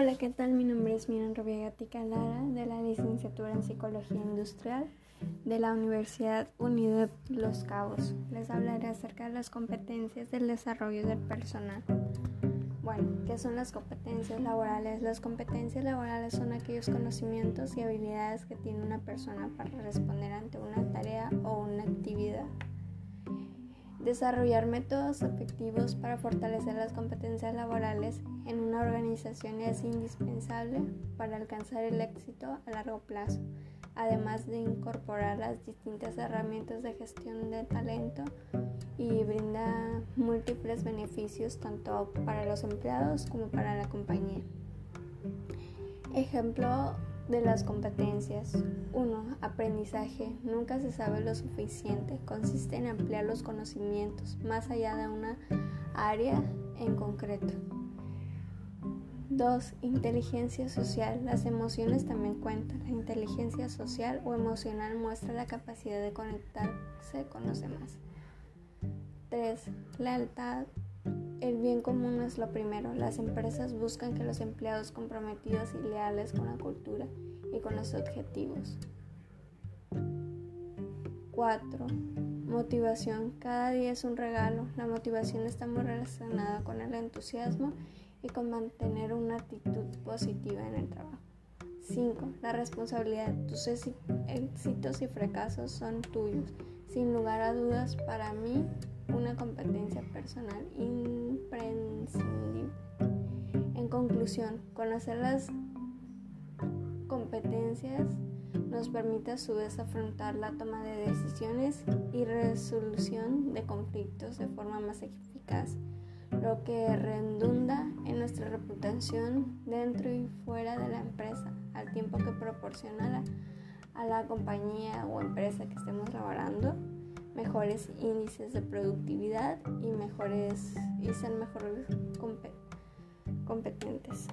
Hola, ¿qué tal? Mi nombre es Miran Gatica Lara, de la licenciatura en Psicología Industrial de la Universidad Unidad Los Cabos. Les hablaré acerca de las competencias del desarrollo del personal. Bueno, ¿qué son las competencias laborales? Las competencias laborales son aquellos conocimientos y habilidades que tiene una persona para responder ante una Desarrollar métodos efectivos para fortalecer las competencias laborales en una organización es indispensable para alcanzar el éxito a largo plazo, además de incorporar las distintas herramientas de gestión de talento y brinda múltiples beneficios tanto para los empleados como para la compañía. Ejemplo de las competencias. 1. Aprendizaje. Nunca se sabe lo suficiente. Consiste en ampliar los conocimientos más allá de una área en concreto. 2. Inteligencia social. Las emociones también cuentan. La inteligencia social o emocional muestra la capacidad de conectarse con los demás. 3. Lealtad. El bien común es lo primero. Las empresas buscan que los empleados comprometidos y leales con la cultura y con los objetivos. 4. Motivación. Cada día es un regalo. La motivación está muy relacionada con el entusiasmo y con mantener una actitud positiva en el trabajo. 5. La responsabilidad. Tus éxitos y fracasos son tuyos. Sin lugar a dudas, para mí, una competencia personal imprescindible. En conclusión, conocer las competencias nos permite a su vez afrontar la toma de decisiones y resolución de conflictos de forma más eficaz, lo que redunda en nuestra reputación dentro y fuera de la empresa, al tiempo que proporciona a la compañía o empresa que estemos laborando mejores índices de productividad y mejores y ser mejores competentes.